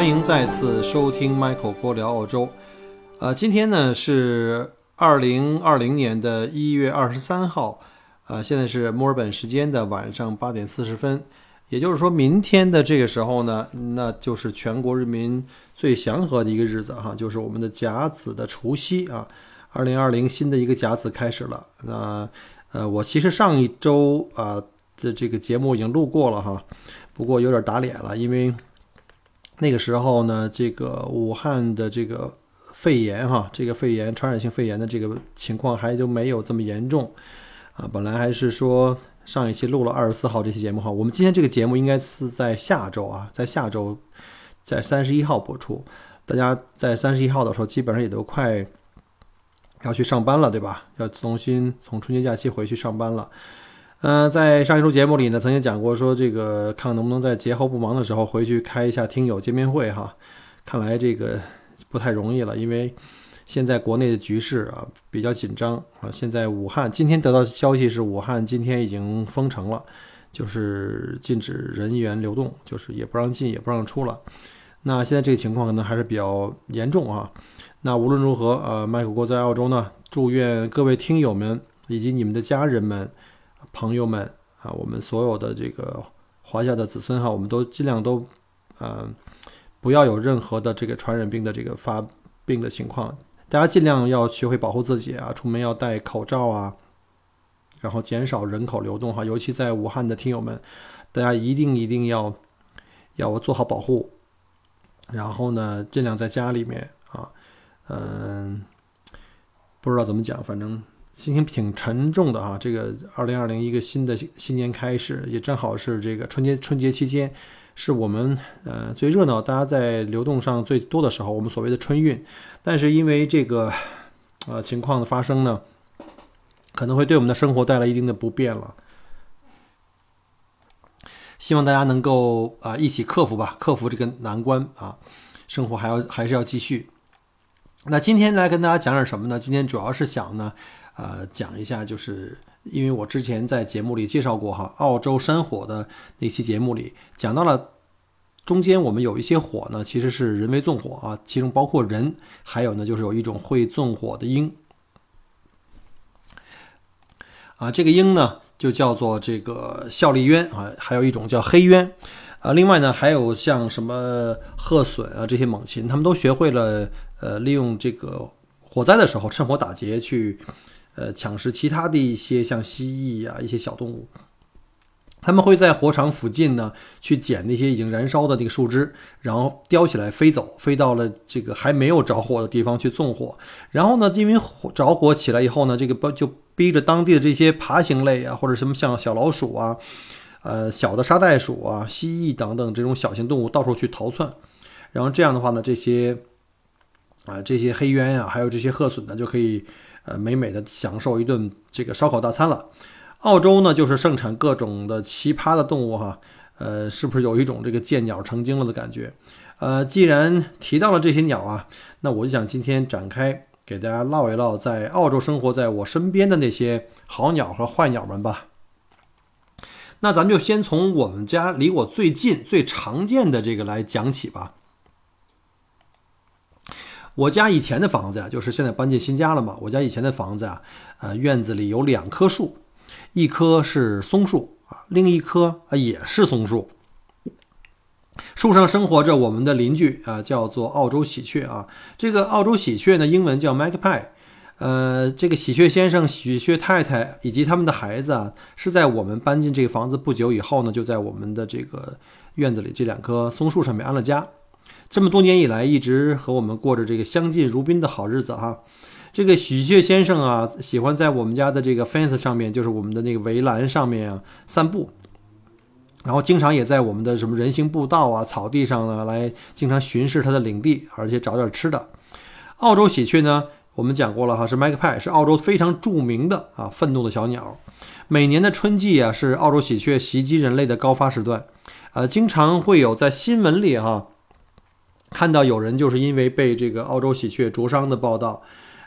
欢迎再次收听 Michael 郭聊澳洲。呃，今天呢是二零二零年的一月二十三号，呃，现在是墨尔本时间的晚上八点四十分，也就是说明天的这个时候呢，那就是全国人民最祥和的一个日子哈，就是我们的甲子的除夕啊，二零二零新的一个甲子开始了。那呃，我其实上一周啊的这个节目已经录过了哈。不过有点打脸了，因为那个时候呢，这个武汉的这个肺炎哈，这个肺炎传染性肺炎的这个情况还都没有这么严重啊。本来还是说上一期录了二十四号这期节目哈，我们今天这个节目应该是在下周啊，在下周在三十一号播出。大家在三十一号的时候，基本上也都快要去上班了，对吧？要重新从春节假期回去上班了。嗯，在上一周节目里呢，曾经讲过说这个看能不能在节后不忙的时候回去开一下听友见面会哈。看来这个不太容易了，因为现在国内的局势啊比较紧张啊。现在武汉今天得到消息是武汉今天已经封城了，就是禁止人员流动，就是也不让进也不让出了。那现在这个情况可能还是比较严重啊。那无论如何，呃，麦克国在澳洲呢，祝愿各位听友们以及你们的家人们。朋友们啊，我们所有的这个华夏的子孙哈，我们都尽量都，嗯，不要有任何的这个传染病的这个发病的情况。大家尽量要学会保护自己啊，出门要戴口罩啊，然后减少人口流动哈。尤其在武汉的听友们，大家一定一定要要做好保护。然后呢，尽量在家里面啊，嗯，不知道怎么讲，反正。心情挺沉重的哈，这个二零二零一个新的新年开始，也正好是这个春节春节期间，是我们呃最热闹，大家在流动上最多的时候，我们所谓的春运。但是因为这个呃情况的发生呢，可能会对我们的生活带来一定的不便了。希望大家能够啊一起克服吧，克服这个难关啊，生活还要还是要继续。那今天来跟大家讲点什么呢？今天主要是想呢。呃，讲一下，就是因为我之前在节目里介绍过哈，澳洲山火的那期节目里讲到了，中间我们有一些火呢，其实是人为纵火啊，其中包括人，还有呢就是有一种会纵火的鹰，啊，这个鹰呢就叫做这个效力鸢啊，还有一种叫黑鸢，啊，另外呢还有像什么鹤隼啊这些猛禽，他们都学会了呃利用这个火灾的时候趁火打劫去。呃，抢食其他的一些像蜥蜴啊，一些小动物，他们会在火场附近呢，去捡那些已经燃烧的那个树枝，然后叼起来飞走，飞到了这个还没有着火的地方去纵火。然后呢，因为火着火起来以后呢，这个就逼着当地的这些爬行类啊，或者什么像小老鼠啊，呃，小的沙袋鼠啊，蜥蜴等等这种小型动物到处去逃窜。然后这样的话呢，这些啊，这些黑鸢啊，还有这些褐隼呢，就可以。呃，美美的享受一顿这个烧烤大餐了。澳洲呢，就是盛产各种的奇葩的动物哈。呃，是不是有一种这个见鸟成精了的感觉？呃，既然提到了这些鸟啊，那我就想今天展开给大家唠一唠，在澳洲生活在我身边的那些好鸟和坏鸟们吧。那咱们就先从我们家离我最近、最常见的这个来讲起吧。我家以前的房子呀，就是现在搬进新家了嘛。我家以前的房子啊，呃，院子里有两棵树，一棵是松树啊，另一棵啊也是松树。树上生活着我们的邻居啊，叫做澳洲喜鹊啊。这个澳洲喜鹊呢，英文叫 magpie。呃，这个喜鹊先生、喜鹊太太以及他们的孩子啊，是在我们搬进这个房子不久以后呢，就在我们的这个院子里这两棵松树上面安了家。这么多年以来，一直和我们过着这个相敬如宾的好日子哈。这个喜鹊先生啊，喜欢在我们家的这个 fence 上面，就是我们的那个围栏上面啊散步。然后经常也在我们的什么人行步道啊、草地上呢来经常巡视它的领地，而且找点吃的。澳洲喜鹊呢，我们讲过了哈，是 magpie，是澳洲非常著名的啊愤怒的小鸟。每年的春季啊，是澳洲喜鹊袭击人类的高发时段，呃，经常会有在新闻里哈看到有人就是因为被这个澳洲喜鹊灼伤的报道，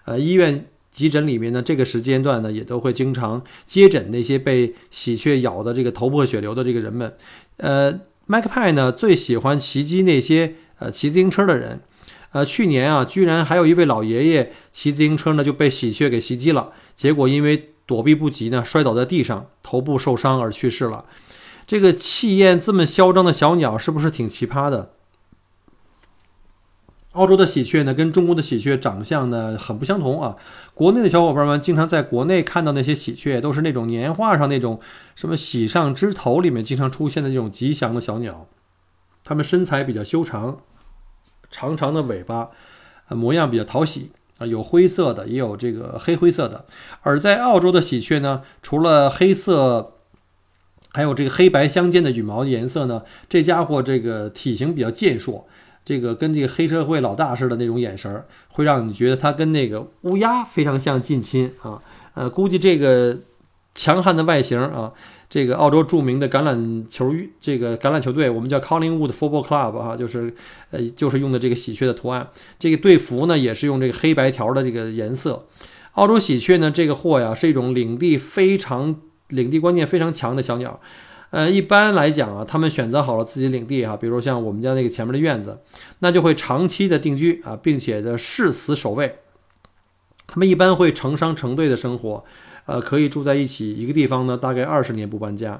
呃，医院。急诊里面呢，这个时间段呢，也都会经常接诊那些被喜鹊咬的这个头破血流的这个人们。呃，麦克派呢最喜欢袭击那些呃骑自行车的人。呃，去年啊，居然还有一位老爷爷骑自行车呢就被喜鹊给袭击了，结果因为躲避不及呢，摔倒在地上，头部受伤而去世了。这个气焰这么嚣张的小鸟，是不是挺奇葩的？澳洲的喜鹊呢，跟中国的喜鹊长相呢很不相同啊。国内的小伙伴们经常在国内看到那些喜鹊，都是那种年画上那种什么喜上枝头里面经常出现的这种吉祥的小鸟。它们身材比较修长，长长的尾巴，模样比较讨喜啊，有灰色的，也有这个黑灰色的。而在澳洲的喜鹊呢，除了黑色，还有这个黑白相间的羽毛的颜色呢，这家伙这个体型比较健硕。这个跟这个黑社会老大似的那种眼神儿，会让你觉得他跟那个乌鸦非常像近亲啊。呃，估计这个强悍的外形啊，这个澳洲著名的橄榄球这个橄榄球队，我们叫 Collingwood Football Club 啊，就是呃就是用的这个喜鹊的图案。这个队服呢也是用这个黑白条的这个颜色。澳洲喜鹊呢这个货呀是一种领地非常领地观念非常强的小鸟。呃，一般来讲啊，他们选择好了自己领地哈，比如像我们家那个前面的院子，那就会长期的定居啊，并且的誓死守卫。他们一般会成双成对的生活，呃，可以住在一起一个地方呢，大概二十年不搬家。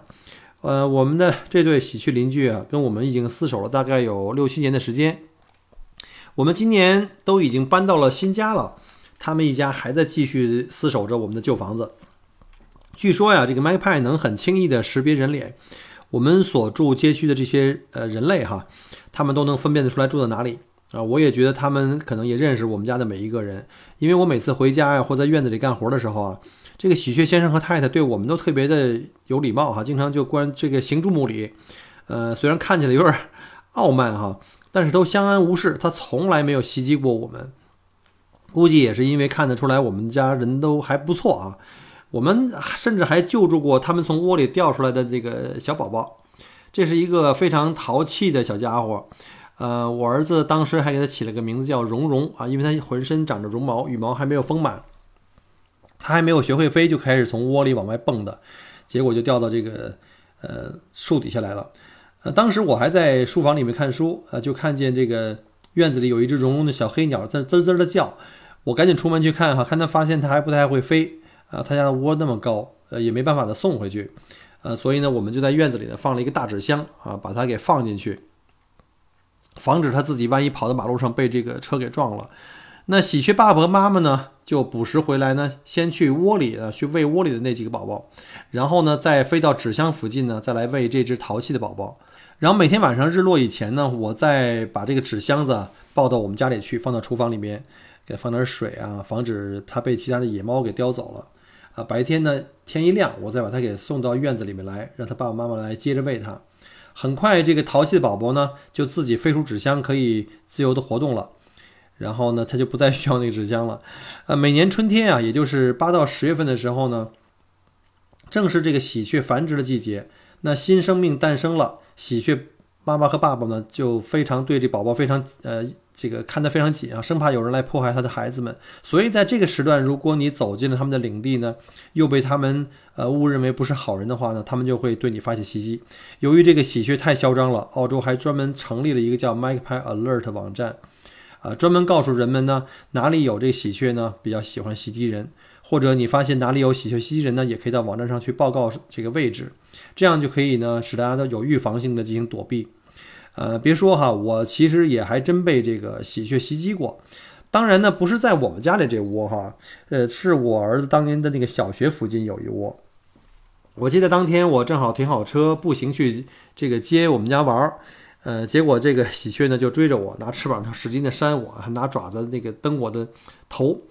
呃，我们的这对喜鹊邻居啊，跟我们已经厮守了大概有六七年的时间。我们今年都已经搬到了新家了，他们一家还在继续厮守着我们的旧房子。据说呀，这个 Magpie 能很轻易地识别人脸。我们所住街区的这些呃人类哈，他们都能分辨得出来住在哪里啊。我也觉得他们可能也认识我们家的每一个人，因为我每次回家呀或在院子里干活的时候啊，这个喜鹊先生和太太对我们都特别的有礼貌哈，经常就关这个行注目礼。呃，虽然看起来有点傲慢哈，但是都相安无事，他从来没有袭击过我们。估计也是因为看得出来我们家人都还不错啊。我们甚至还救助过他们从窝里掉出来的这个小宝宝，这是一个非常淘气的小家伙。呃，我儿子当时还给他起了个名字叫绒绒啊，因为他浑身长着绒毛，羽毛还没有丰满，他还没有学会飞就开始从窝里往外蹦的，结果就掉到这个呃树底下来了。呃，当时我还在书房里面看书，呃，就看见这个院子里有一只绒绒的小黑鸟在滋滋的叫，我赶紧出门去看哈，看他发现它还不太会飞。啊，他家的窝那么高，呃，也没办法的送回去，呃，所以呢，我们就在院子里呢放了一个大纸箱啊，把它给放进去，防止他自己万一跑到马路上被这个车给撞了。那喜鹊爸爸和妈妈呢，就捕食回来呢，先去窝里啊去喂窝里的那几个宝宝，然后呢，再飞到纸箱附近呢，再来喂这只淘气的宝宝。然后每天晚上日落以前呢，我再把这个纸箱子啊抱到我们家里去，放到厨房里面，给放点水啊，防止它被其他的野猫给叼走了。啊，白天呢，天一亮，我再把它给送到院子里面来，让他爸爸妈妈来接着喂它。很快，这个淘气的宝宝呢，就自己飞出纸箱，可以自由的活动了。然后呢，它就不再需要那个纸箱了。呃，每年春天啊，也就是八到十月份的时候呢，正是这个喜鹊繁殖的季节。那新生命诞生了，喜鹊妈妈和爸爸呢，就非常对这宝宝非常呃。这个看得非常紧啊，生怕有人来迫害他的孩子们。所以在这个时段，如果你走进了他们的领地呢，又被他们呃误认为不是好人的话呢，他们就会对你发起袭击。由于这个喜鹊太嚣张了，澳洲还专门成立了一个叫 Magpie Alert 网站，啊，专门告诉人们呢哪里有这个喜鹊呢比较喜欢袭击人，或者你发现哪里有喜鹊袭击人呢，也可以到网站上去报告这个位置，这样就可以呢使大家都有预防性的进行躲避。呃，别说哈，我其实也还真被这个喜鹊袭击过。当然呢，不是在我们家里这窝哈，呃，是我儿子当年的那个小学附近有一窝。我记得当天我正好停好车，步行去这个接我们家玩儿，呃，结果这个喜鹊呢就追着我，拿翅膀使劲的扇我，还拿爪子那个蹬我的头。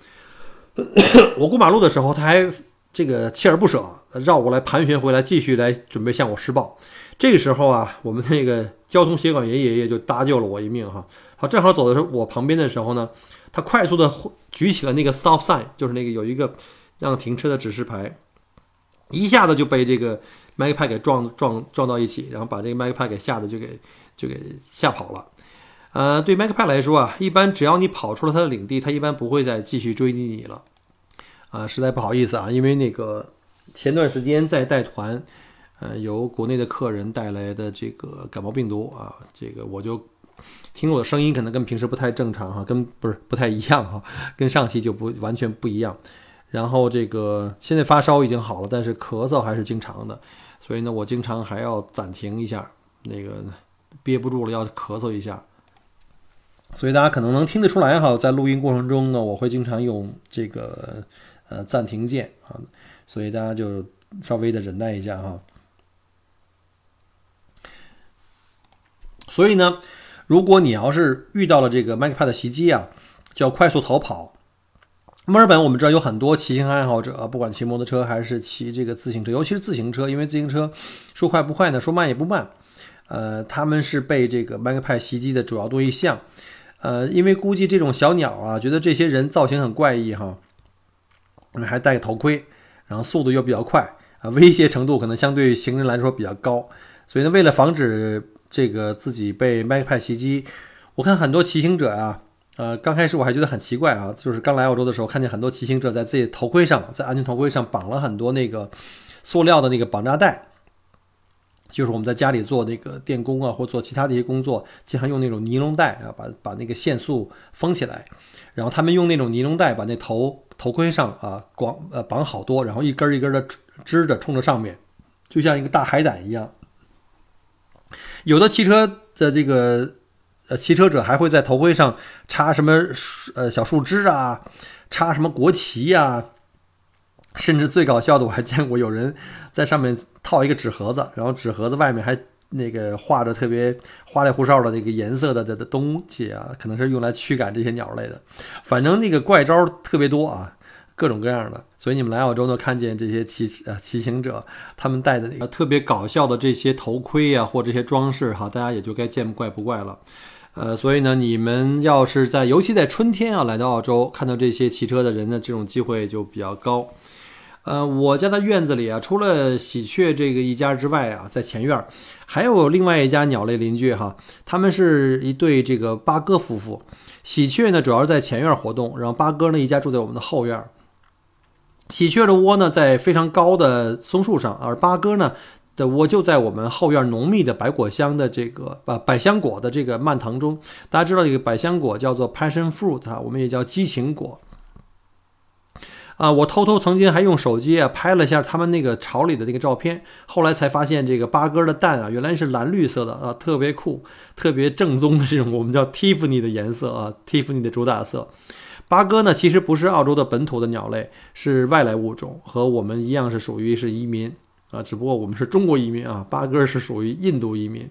我过马路的时候，它还这个锲而不舍，绕过来盘旋回来，继续来准备向我施暴。这个时候啊，我们那个交通协管员爷爷就搭救了我一命哈。他正好走的时候，我旁边的时候呢，他快速的举起了那个 stop sign，就是那个有一个让停车的指示牌，一下子就被这个 m a c 给撞撞撞到一起，然后把这个 m a c 给吓得就给就给吓跑了。呃，对 m a c 来说啊，一般只要你跑出了他的领地，他一般不会再继续追击你了。啊，实在不好意思啊，因为那个前段时间在带团，呃，由国内的客人带来的这个感冒病毒啊，这个我就听我的声音可能跟平时不太正常哈，跟不是不太一样哈，跟上期就不完全不一样。然后这个现在发烧已经好了，但是咳嗽还是经常的，所以呢，我经常还要暂停一下，那个憋不住了要咳嗽一下。所以大家可能能听得出来哈，在录音过程中呢，我会经常用这个。呃，暂停键啊，所以大家就稍微的忍耐一下哈。所以呢，如果你要是遇到了这个麦克帕的袭击啊，就要快速逃跑。墨尔本我们知道有很多骑行爱好者，不管骑摩托车还是骑这个自行车，尤其是自行车，因为自行车说快不快呢，说慢也不慢。呃，他们是被这个麦克派袭击的主要对象。呃，因为估计这种小鸟啊，觉得这些人造型很怪异哈。还戴个头盔，然后速度又比较快啊，威胁程度可能相对于行人来说比较高，所以呢，为了防止这个自己被麦克派袭击，我看很多骑行者啊，呃，刚开始我还觉得很奇怪啊，就是刚来澳洲的时候，看见很多骑行者在自己头盔上，在安全头盔上绑了很多那个塑料的那个绑扎带。就是我们在家里做那个电工啊，或做其他的一些工作，经常用那种尼龙带啊，把把那个线束封起来。然后他们用那种尼龙带把那头头盔上啊绑呃绑好多，然后一根一根的支着冲着上面，就像一个大海胆一样。有的汽车的这个呃骑车者还会在头盔上插什么呃小树枝啊，插什么国旗呀。甚至最搞笑的，我还见过有人在上面套一个纸盒子，然后纸盒子外面还那个画着特别花里胡哨的那个颜色的的的东西啊，可能是用来驱赶这些鸟类的。反正那个怪招特别多啊，各种各样的。所以你们来澳洲呢，看见这些骑呃骑行者，他们戴的那个特别搞笑的这些头盔啊，或这些装饰哈，大家也就该见怪不怪了。呃，所以呢，你们要是在尤其在春天啊来到澳洲，看到这些骑车的人呢，这种机会就比较高。呃，我家的院子里啊，除了喜鹊这个一家之外啊，在前院还有另外一家鸟类邻居哈，他们是一对这个八哥夫妇。喜鹊呢，主要是在前院活动，然后八哥呢一家住在我们的后院。喜鹊的窝呢在非常高的松树上，而八哥呢的窝就在我们后院浓密的百果香的这个呃百香果的这个蔓藤中。大家知道这个百香果叫做 passion fruit 啊，我们也叫激情果。啊，我偷偷曾经还用手机啊拍了一下他们那个巢里的那个照片，后来才发现这个八哥的蛋啊原来是蓝绿色的啊，特别酷，特别正宗的这种我们叫 Tiffany 的颜色啊，Tiffany 的主打色。八哥呢其实不是澳洲的本土的鸟类，是外来物种，和我们一样是属于是移民啊，只不过我们是中国移民啊，八哥是属于印度移民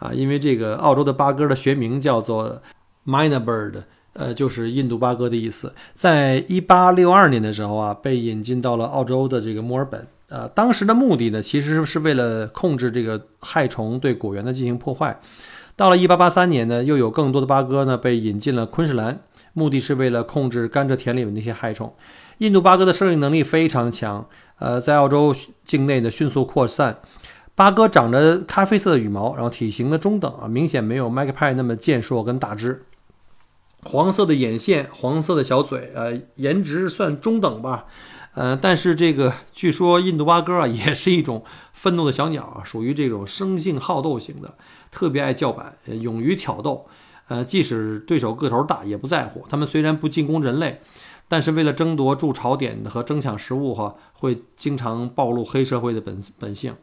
啊，因为这个澳洲的八哥的学名叫做 Myna Bird。呃，就是印度八哥的意思。在一八六二年的时候啊，被引进到了澳洲的这个墨尔本。呃，当时的目的呢，其实是为了控制这个害虫对果园的进行破坏。到了一八八三年呢，又有更多的八哥呢被引进了昆士兰，目的是为了控制甘蔗田里的那些害虫。印度八哥的适应能力非常强，呃，在澳洲境内呢迅速扩散。八哥长着咖啡色的羽毛，然后体型呢中等啊，明显没有麦克派那么健硕跟大只。黄色的眼线，黄色的小嘴，呃，颜值算中等吧，呃，但是这个据说印度八哥啊，也是一种愤怒的小鸟啊，属于这种生性好斗型的，特别爱叫板，勇于挑逗，呃，即使对手个头大也不在乎。他们虽然不进攻人类，但是为了争夺筑巢点和争抢食物哈，会经常暴露黑社会的本本性。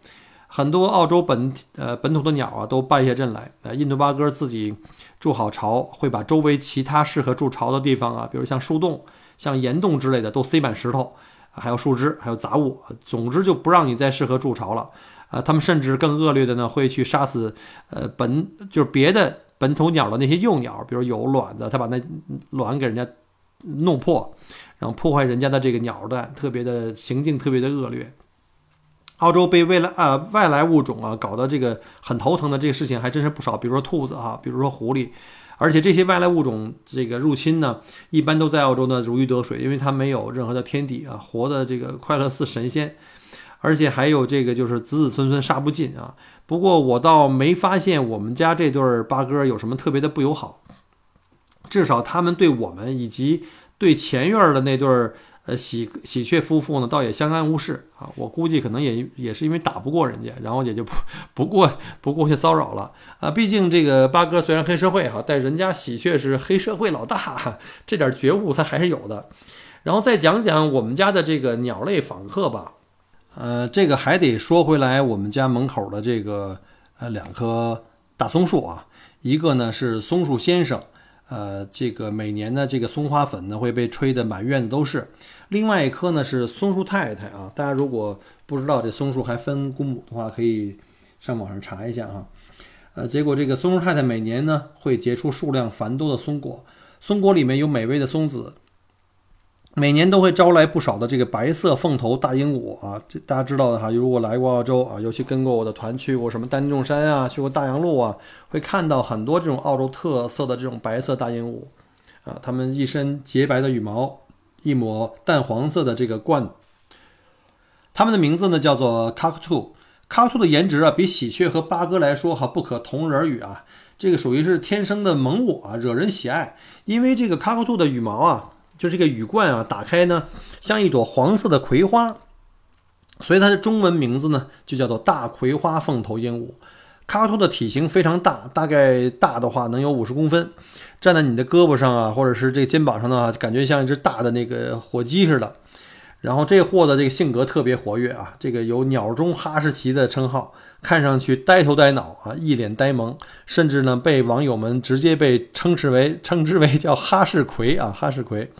很多澳洲本呃本土的鸟啊都败下阵来，呃，印度八哥自己筑好巢，会把周围其他适合筑巢的地方啊，比如像树洞、像岩洞之类的，都塞满石头，还有树枝，还有杂物，总之就不让你再适合筑巢了。啊，他们甚至更恶劣的呢，会去杀死呃本就是别的本土鸟的那些幼鸟，比如有卵的，它把那卵给人家弄破，然后破坏人家的这个鸟蛋，特别的行径特别的恶劣。澳洲被未来啊外来物种啊搞得这个很头疼的这个事情还真是不少，比如说兔子哈，比如说狐狸，而且这些外来物种这个入侵呢，一般都在澳洲呢如鱼得水，因为它没有任何的天敌啊，活的这个快乐似神仙，而且还有这个就是子子孙孙杀不尽啊。不过我倒没发现我们家这对八哥有什么特别的不友好，至少他们对我们以及对前院的那对儿。呃，喜喜鹊夫妇呢，倒也相安无事啊。我估计可能也也是因为打不过人家，然后也就不 不过不过去骚扰了啊。毕竟这个八哥虽然黑社会哈，但人家喜鹊是黑社会老大，这点觉悟他还是有的。然后再讲讲我们家的这个鸟类访客吧。呃，这个还得说回来，我们家门口的这个呃两棵大松树啊，一个呢是松树先生。呃，这个每年呢，这个松花粉呢会被吹得满院子都是。另外一棵呢是松树太太啊，大家如果不知道这松树还分公母的话，可以上网上查一下啊。呃，结果这个松树太太每年呢会结出数量繁多的松果，松果里面有美味的松子。每年都会招来不少的这个白色凤头大鹦鹉啊，这大家知道的哈。如果来过澳洲啊，尤其跟过我的团去过什么丹众山啊，去过大洋路啊，会看到很多这种澳洲特色的这种白色大鹦鹉啊，它们一身洁白的羽毛，一抹淡黄色的这个冠。它们的名字呢叫做 cockatoo。cockatoo 的颜值啊，比喜鹊和八哥来说哈不可同日而语啊，这个属于是天生的萌物啊，惹人喜爱。因为这个 cockatoo 的羽毛啊。就这个羽冠啊，打开呢，像一朵黄色的葵花，所以它的中文名字呢就叫做大葵花凤头鹦鹉。卡卡兔的体型非常大，大概大的话能有五十公分，站在你的胳膊上啊，或者是这个肩膀上的话，感觉像一只大的那个火鸡似的。然后这货的这个性格特别活跃啊，这个有“鸟中哈士奇”的称号。看上去呆头呆脑啊，一脸呆萌，甚至呢被网友们直接被称之为 称之为叫哈士葵啊，哈士葵。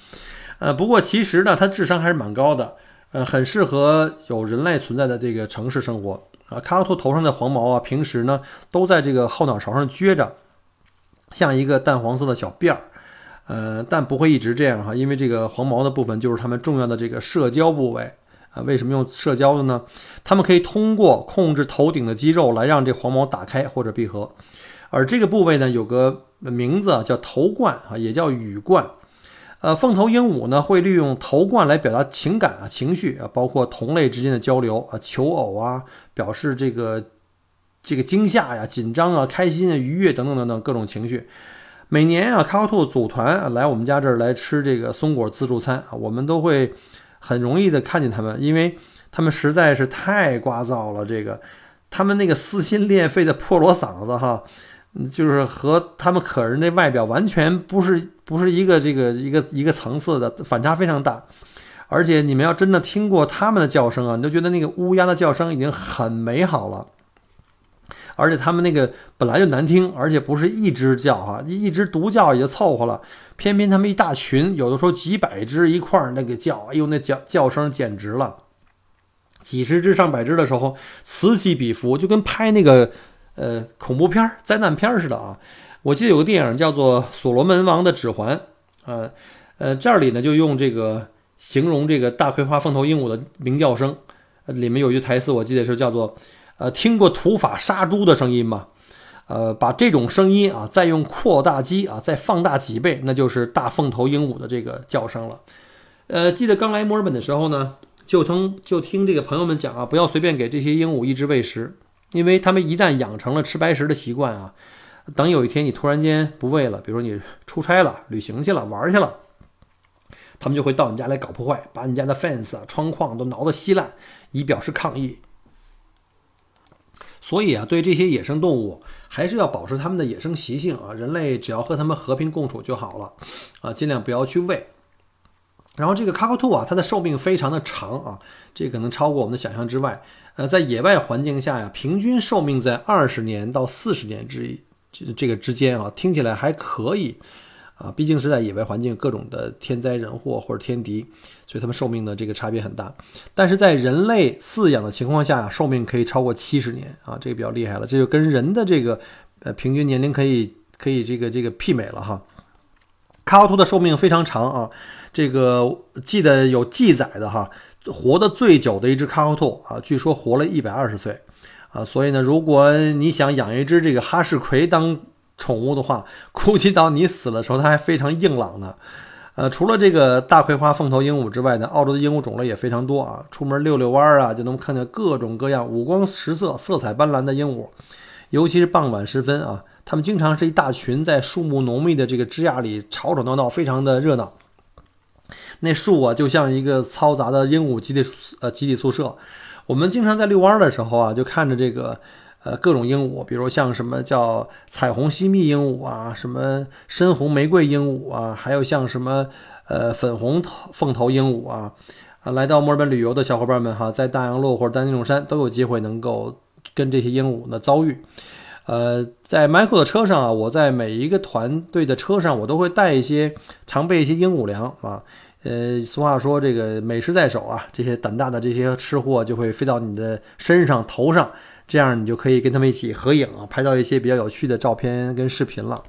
呃，不过其实呢，它智商还是蛮高的，呃，很适合有人类存在的这个城市生活啊。卡卡兔头上的黄毛啊，平时呢都在这个后脑勺上撅着，像一个淡黄色的小辫儿，呃，但不会一直这样哈，因为这个黄毛的部分就是它们重要的这个社交部位。为什么用社交的呢？它们可以通过控制头顶的肌肉来让这黄毛打开或者闭合，而这个部位呢有个名字叫头冠啊，也叫羽冠。呃，凤头鹦鹉呢会利用头冠来表达情感啊、情绪啊，包括同类之间的交流啊、求偶啊、表示这个这个惊吓呀、紧张啊、开心啊、愉悦等等等等各种情绪。每年啊，卡卡兔组团来我们家这儿来吃这个松果自助餐啊，我们都会。很容易的看见他们，因为他们实在是太聒噪了。这个，他们那个撕心裂肺的破锣嗓子，哈，就是和他们可人的外表完全不是不是一个这个一个一个层次的，反差非常大。而且你们要真的听过他们的叫声啊，你就觉得那个乌鸦的叫声已经很美好了。而且他们那个本来就难听，而且不是一只叫哈，一只独叫也就凑合了，偏偏他们一大群，有的时候几百只一块儿那个叫，哎呦那叫叫声简直了，几十只上百只的时候此起彼伏，就跟拍那个呃恐怖片、灾难片似的啊！我记得有个电影叫做《所罗门王的指环》呃，呃这里呢就用这个形容这个大葵花凤头鹦鹉的鸣叫声，里面有一句台词我记得是叫做。呃，听过土法杀猪的声音吗？呃，把这种声音啊，再用扩大机啊，再放大几倍，那就是大凤头鹦鹉的这个叫声了。呃，记得刚来墨尔本的时候呢，就听就听这个朋友们讲啊，不要随便给这些鹦鹉一直喂食，因为他们一旦养成了吃白食的习惯啊，等有一天你突然间不喂了，比如说你出差了、旅行去了、玩去了，他们就会到你家来搞破坏，把你家的 fence 啊、窗框都挠得稀烂，以表示抗议。所以啊，对这些野生动物还是要保持它们的野生习性啊。人类只要和它们和平共处就好了，啊，尽量不要去喂。然后这个卡卡兔啊，它的寿命非常的长啊，这可能超过我们的想象之外。呃，在野外环境下呀，平均寿命在二十年到四十年之这个之间啊，听起来还可以。啊，毕竟是在野外环境，各种的天灾人祸或者天敌，所以它们寿命的这个差别很大。但是在人类饲养的情况下，寿命可以超过七十年啊，这个比较厉害了，这就跟人的这个呃平均年龄可以可以这个这个媲美了哈。卡奥兔的寿命非常长啊，这个记得有记载的哈，活得最久的一只卡奥兔啊，据说活了一百二十岁啊。所以呢，如果你想养一只这个哈士奎当宠物的话，估计到你死的时候，它还非常硬朗呢。呃，除了这个大葵花凤头鹦鹉之外呢，澳洲的鹦鹉种类也非常多啊。出门遛遛弯儿啊，就能看见各种各样、五光十色、色彩斑斓的鹦鹉。尤其是傍晚时分啊，它们经常是一大群在树木浓密的这个枝桠里吵吵闹闹，非常的热闹。那树啊，就像一个嘈杂的鹦鹉集体呃集体宿舍。我们经常在遛弯的时候啊，就看着这个。呃，各种鹦鹉，比如像什么叫彩虹西蜜鹦鹉啊，什么深红玫瑰鹦鹉啊，还有像什么呃粉红凤头鹦鹉啊，啊，来到墨尔本旅游的小伙伴们哈，在大洋路或者丹尼龙山都有机会能够跟这些鹦鹉呢遭遇。呃，在 Michael 的车上啊，我在每一个团队的车上，我都会带一些常备一些鹦鹉粮啊。呃，俗话说这个美食在手啊，这些胆大的这些吃货就会飞到你的身上头上。这样你就可以跟他们一起合影啊，拍到一些比较有趣的照片跟视频了。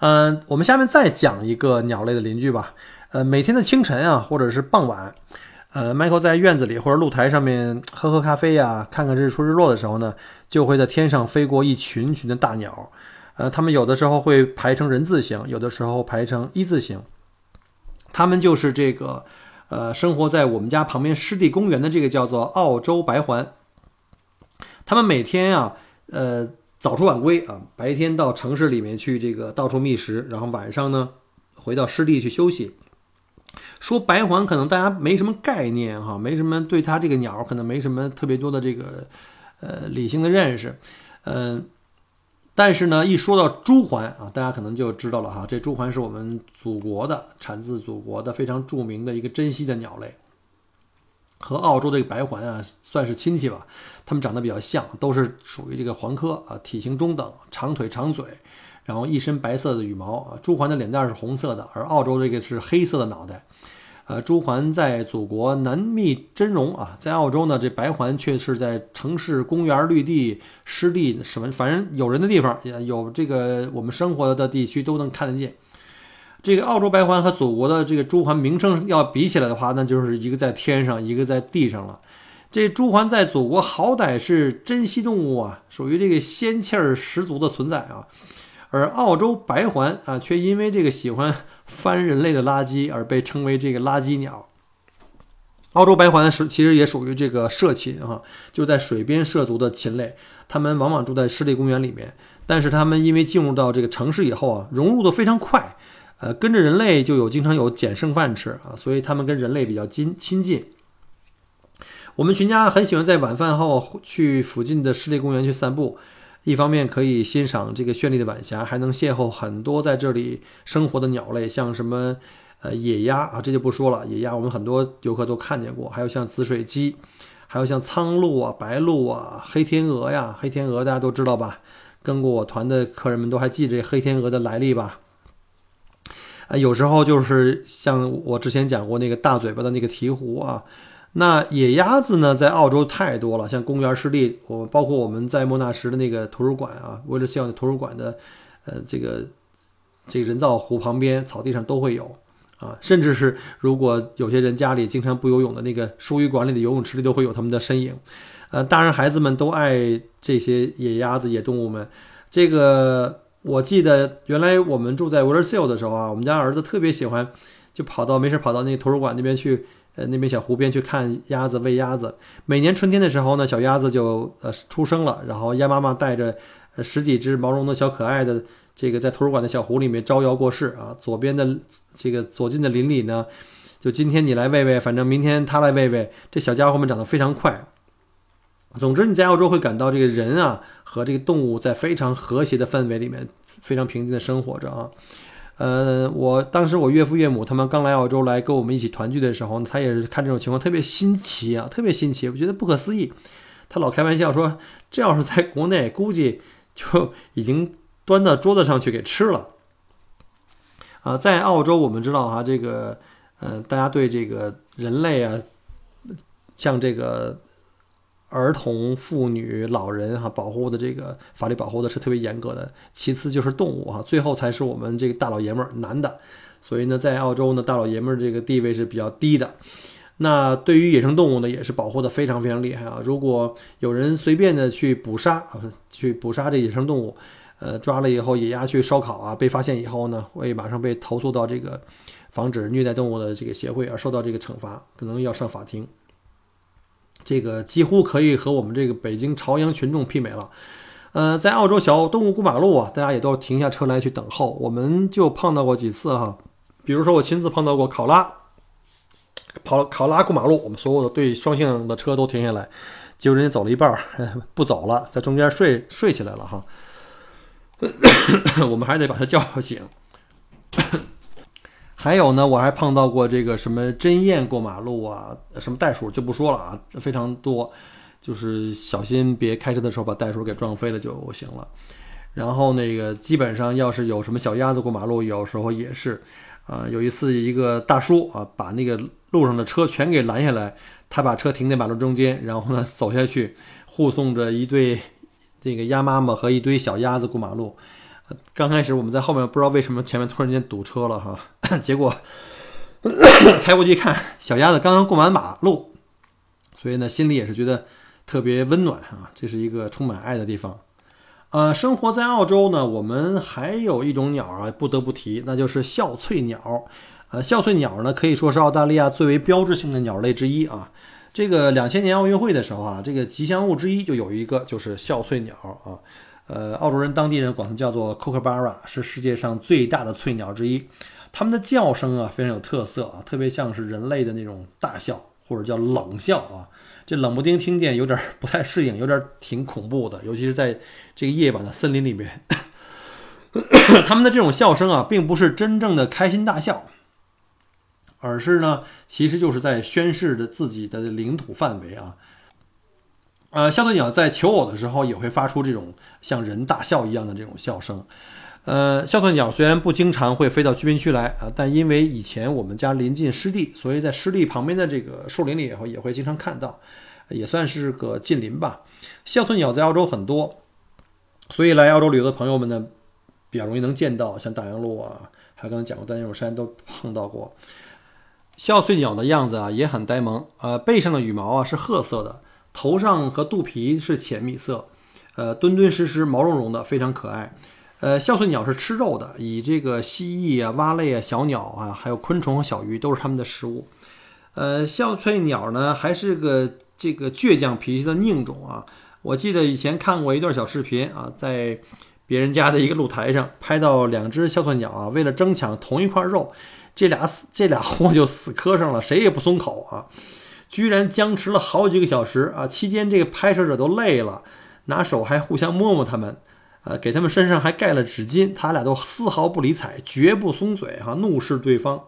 嗯，我们下面再讲一个鸟类的邻居吧。呃，每天的清晨啊，或者是傍晚，呃，Michael 在院子里或者露台上面喝喝咖啡呀，看看日出日落的时候呢，就会在天上飞过一群群的大鸟。呃，它们有的时候会排成人字形，有的时候排成一字形。它们就是这个，呃，生活在我们家旁边湿地公园的这个叫做澳洲白环。他们每天呀，呃，早出晚归啊，白天到城市里面去这个到处觅食，然后晚上呢，回到湿地去休息。说白环可能大家没什么概念哈，没什么对它这个鸟可能没什么特别多的这个呃理性的认识，嗯，但是呢，一说到朱鹮啊，大家可能就知道了哈，这朱鹮是我们祖国的，产自祖国的非常著名的一个珍稀的鸟类。和澳洲这个白环啊，算是亲戚吧。它们长得比较像，都是属于这个环科啊，体型中等，长腿长嘴，然后一身白色的羽毛啊。朱鹮的脸蛋是红色的，而澳洲这个是黑色的脑袋。呃，朱鹮在祖国难觅真容啊，在澳洲呢，这白环却是在城市、公园、绿地、湿地什么，反正有人的地方也，有这个我们生活的地区都能看得见。这个澳洲白环和祖国的这个朱鹮名称要比起来的话，那就是一个在天上，一个在地上了。这朱鹮在祖国好歹是珍稀动物啊，属于这个仙气儿十足的存在啊。而澳洲白环啊，却因为这个喜欢翻人类的垃圾而被称为这个垃圾鸟。澳洲白环是其实也属于这个涉禽啊，就在水边涉足的禽类。它们往往住在湿地公园里面，但是它们因为进入到这个城市以后啊，融入的非常快。呃，跟着人类就有经常有捡剩饭吃啊，所以它们跟人类比较亲亲近。我们全家很喜欢在晚饭后去附近的湿地公园去散步，一方面可以欣赏这个绚丽的晚霞，还能邂逅很多在这里生活的鸟类，像什么呃野鸭啊，这就不说了，野鸭我们很多游客都看见过，还有像紫水鸡，还有像苍鹭啊、白鹭啊、黑天鹅呀，黑天鹅大家都知道吧？跟过我团的客人们都还记着黑天鹅的来历吧？啊，有时候就是像我之前讲过那个大嘴巴的那个鹈鹕啊，那野鸭子呢，在澳洲太多了，像公园湿地，我包括我们在莫纳什的那个图书馆啊，为了向图书馆的，呃，这个这个人造湖旁边草地上都会有啊，甚至是如果有些人家里经常不游泳的那个书语馆里的游泳池里都会有他们的身影，呃，大人孩子们都爱这些野鸭子、野动物们，这个。我记得原来我们住在 w i l l e r s e l 的时候啊，我们家儿子特别喜欢，就跑到没事跑到那个图书馆那边去，呃，那边小湖边去看鸭子喂鸭子。每年春天的时候呢，小鸭子就呃出生了，然后鸭妈妈带着十几只毛绒的小可爱的这个在图书馆的小湖里面招摇过市啊。左边的这个左近的邻里呢，就今天你来喂喂，反正明天他来喂喂。这小家伙们长得非常快。总之你在澳洲会感到这个人啊。和这个动物在非常和谐的氛围里面，非常平静的生活着啊。呃，我当时我岳父岳母他们刚来澳洲来跟我们一起团聚的时候，他也是看这种情况特别新奇啊，特别新奇，我觉得不可思议。他老开玩笑说，这要是在国内，估计就已经端到桌子上去给吃了。啊，在澳洲我们知道哈，这个呃，大家对这个人类啊，像这个。儿童、妇女、老人哈，保护的这个法律保护的是特别严格的。其次就是动物哈，最后才是我们这个大老爷们儿男的。所以呢，在澳洲呢，大老爷们儿这个地位是比较低的。那对于野生动物呢，也是保护的非常非常厉害啊。如果有人随便的去捕杀啊，去捕杀这野生动物，呃，抓了以后野鸭去烧烤啊，被发现以后呢，会马上被投诉到这个防止虐待动物的这个协会，而受到这个惩罚，可能要上法庭。这个几乎可以和我们这个北京朝阳群众媲美了。呃，在澳洲小动物过马路啊，大家也都停下车来去等候。我们就碰到过几次哈，比如说我亲自碰到过考拉，跑考拉过马路，我们所有的对双向的车都停下来，结果人家走了一半 不走了，在中间睡睡起来了哈，我们还得把他叫醒。还有呢，我还碰到过这个什么真燕过马路啊，什么袋鼠就不说了啊，非常多，就是小心别开车的时候把袋鼠给撞飞了就行了。然后那个基本上要是有什么小鸭子过马路，有时候也是，啊，有一次一个大叔啊，把那个路上的车全给拦下来，他把车停在马路中间，然后呢走下去护送着一对这个鸭妈妈和一堆小鸭子过马路。刚开始我们在后面不知道为什么前面突然间堵车了哈，结果 开过去一看，小鸭子刚刚过完马路，所以呢心里也是觉得特别温暖啊，这是一个充满爱的地方。呃，生活在澳洲呢，我们还有一种鸟啊不得不提，那就是笑翠鸟。呃，笑翠鸟呢可以说是澳大利亚最为标志性的鸟类之一啊。这个两千年奥运会的时候啊，这个吉祥物之一就有一个就是笑翠鸟啊。呃，澳洲人当地人管它叫做 c o c a b a r a 是世界上最大的翠鸟之一。它们的叫声啊非常有特色啊，特别像是人类的那种大笑或者叫冷笑啊。这冷不丁听见有点不太适应，有点挺恐怖的，尤其是在这个夜晚的森林里面。他们的这种笑声啊，并不是真正的开心大笑，而是呢，其实就是在宣示着自己的领土范围啊。呃，笑翠鸟在求偶的时候也会发出这种像人大笑一样的这种笑声。呃，笑翠鸟虽然不经常会飞到居民区来啊，但因为以前我们家临近湿地，所以在湿地旁边的这个树林里也会也会经常看到，也算是个近邻吧。笑翠鸟在澳洲很多，所以来澳洲旅游的朋友们呢，比较容易能见到，像大洋路啊，还有刚才讲过丹尼尔山都碰到过。笑翠鸟的样子啊也很呆萌，呃，背上的羽毛啊是褐色的。头上和肚皮是浅米色，呃，敦敦实实、毛茸茸的，非常可爱。呃，笑翠鸟是吃肉的，以这个蜥蜴啊、蛙类啊、小鸟啊，还有昆虫和小鱼都是它们的食物。呃，笑翠鸟呢，还是个这个倔强脾气的佞种啊。我记得以前看过一段小视频啊，在别人家的一个露台上拍到两只笑翠鸟啊，为了争抢同一块肉，这俩死这俩货就死磕上了，谁也不松口啊。居然僵持了好几个小时啊！期间这个拍摄者都累了，拿手还互相摸摸他们，呃，给他们身上还盖了纸巾，他俩都丝毫不理睬，绝不松嘴哈，怒视对方。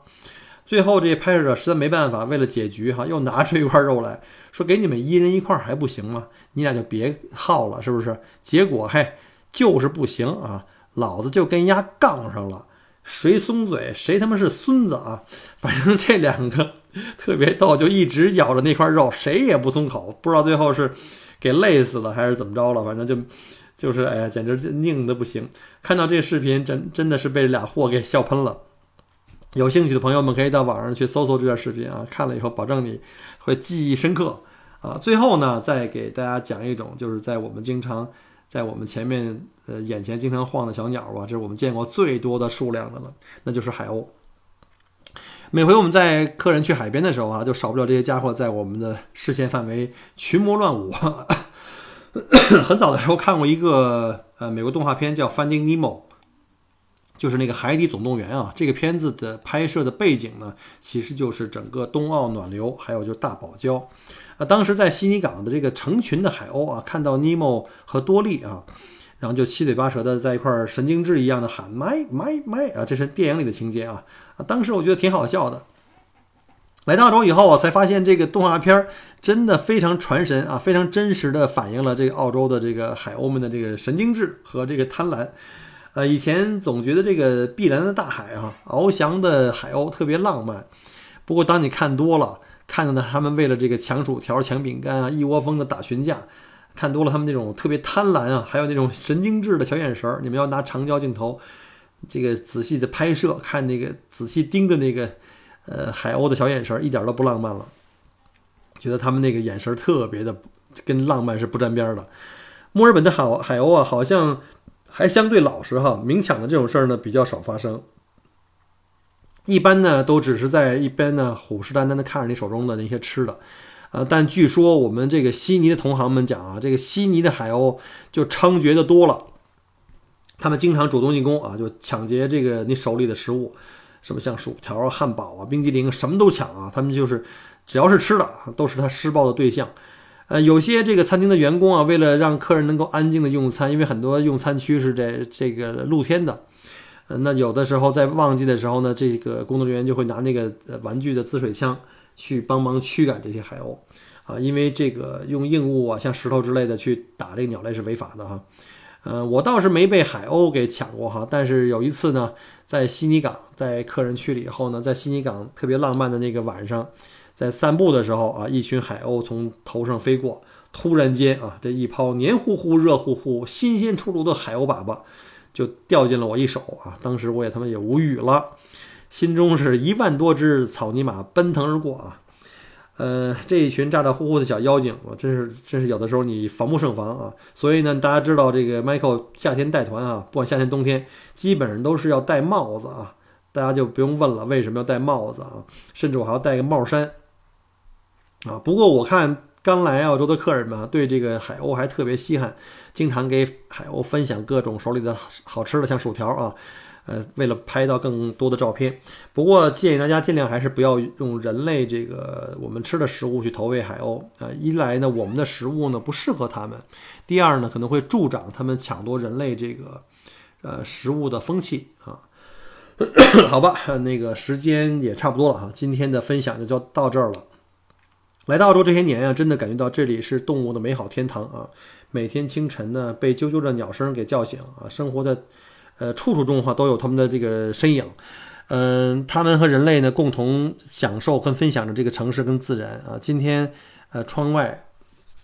最后这拍摄者实在没办法，为了解局哈，又拿出一块肉来说：“给你们一人一块还不行吗？你俩就别耗了，是不是？”结果嘿，就是不行啊！老子就跟丫杠上了，谁松嘴谁他妈是孙子啊！反正这两个。特别逗，就一直咬着那块肉，谁也不松口。不知道最后是给累死了还是怎么着了，反正就就是哎呀，简直就拧的不行。看到这视频，真真的是被俩货给笑喷了。有兴趣的朋友们可以到网上去搜搜这段视频啊，看了以后保证你会记忆深刻啊。最后呢，再给大家讲一种，就是在我们经常在我们前面呃眼前经常晃的小鸟吧，这是我们见过最多的数量的了，那就是海鸥。每回我们在客人去海边的时候啊，就少不了这些家伙在我们的视线范围群魔乱舞。很早的时候看过一个呃美国动画片叫《Finding Nemo》，就是那个《海底总动员》啊。这个片子的拍摄的背景呢，其实就是整个冬奥暖流，还有就是大堡礁。啊，当时在悉尼港的这个成群的海鸥啊，看到尼莫和多利啊。然后就七嘴八舌的在一块儿神经质一样的喊麦麦麦啊，这是电影里的情节啊啊！当时我觉得挺好笑的。来到澳洲以后啊，才发现这个动画片儿真的非常传神啊，非常真实的反映了这个澳洲的这个海鸥们的这个神经质和这个贪婪。呃，以前总觉得这个碧蓝的大海啊，翱翔的海鸥特别浪漫。不过当你看多了，看到，他们为了这个抢薯条、抢饼干啊，一窝蜂的打群架。看多了他们那种特别贪婪啊，还有那种神经质的小眼神儿。你们要拿长焦镜头，这个仔细的拍摄，看那个仔细盯着那个呃海鸥的小眼神儿，一点都不浪漫了。觉得他们那个眼神特别的跟浪漫是不沾边的。墨尔本的海海鸥啊，好像还相对老实哈，明抢的这种事儿呢比较少发生。一般呢都只是在一边呢虎视眈眈的看着你手中的那些吃的，呃，但据说我们这个悉尼的同行们讲啊，这个悉尼的海鸥就猖獗的多了，他们经常主动进攻啊，就抢劫这个你手里的食物，什么像薯条啊、汉堡啊、冰激凌什么都抢啊，他们就是只要是吃的都是他施暴的对象。呃，有些这个餐厅的员工啊，为了让客人能够安静的用餐，因为很多用餐区是在这个露天的，呃，那有的时候在旺季的时候呢，这个工作人员就会拿那个玩具的滋水枪去帮忙驱赶这些海鸥，啊，因为这个用硬物啊，像石头之类的去打这个鸟类是违法的哈。呃，我倒是没被海鸥给抢过哈，但是有一次呢，在悉尼港，在客人去了以后呢，在悉尼港特别浪漫的那个晚上。在散步的时候啊，一群海鸥从头上飞过，突然间啊，这一泡黏糊糊、热乎乎、新鲜出炉的海鸥粑粑就掉进了我一手啊！当时我也他妈也无语了，心中是一万多只草泥马奔腾而过啊！呃，这一群咋咋呼呼的小妖精，我真是真是有的时候你防不胜防啊！所以呢，大家知道这个 Michael 夏天带团啊，不管夏天冬天，基本上都是要戴帽子啊！大家就不用问了，为什么要戴帽子啊？甚至我还要戴个帽衫。啊，不过我看刚来澳洲的客人们对这个海鸥还特别稀罕，经常给海鸥分享各种手里的好吃的，像薯条啊，呃，为了拍到更多的照片。不过建议大家尽量还是不要用人类这个我们吃的食物去投喂海鸥啊。一来呢，我们的食物呢不适合它们；第二呢，可能会助长它们抢夺人类这个呃食物的风气啊。好吧，那个时间也差不多了哈，今天的分享就就到这儿了。来到澳洲这些年啊，真的感觉到这里是动物的美好天堂啊！每天清晨呢，被啾啾的鸟声给叫醒啊，生活在呃处处中哈都有他们的这个身影。嗯，他们和人类呢共同享受跟分享着这个城市跟自然啊。今天呃窗外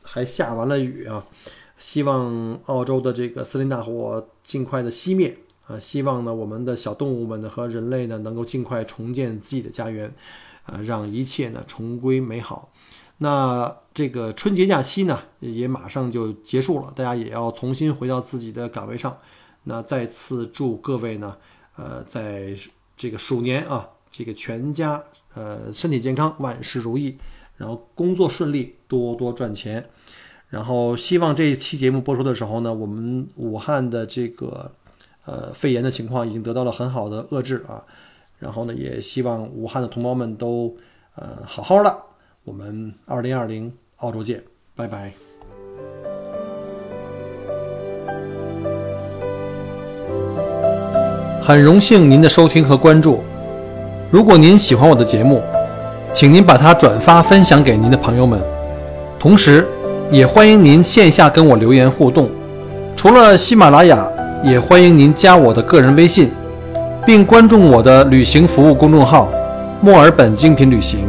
还下完了雨啊，希望澳洲的这个森林大火尽快的熄灭啊！希望呢我们的小动物们呢和人类呢能够尽快重建自己的家园啊，让一切呢重归美好。那这个春节假期呢，也马上就结束了，大家也要重新回到自己的岗位上。那再次祝各位呢，呃，在这个鼠年啊，这个全家呃身体健康，万事如意，然后工作顺利，多多赚钱。然后希望这一期节目播出的时候呢，我们武汉的这个呃肺炎的情况已经得到了很好的遏制啊。然后呢，也希望武汉的同胞们都呃好好的。我们二零二零澳洲见，拜拜。很荣幸您的收听和关注。如果您喜欢我的节目，请您把它转发分享给您的朋友们。同时，也欢迎您线下跟我留言互动。除了喜马拉雅，也欢迎您加我的个人微信，并关注我的旅行服务公众号“墨尔本精品旅行”。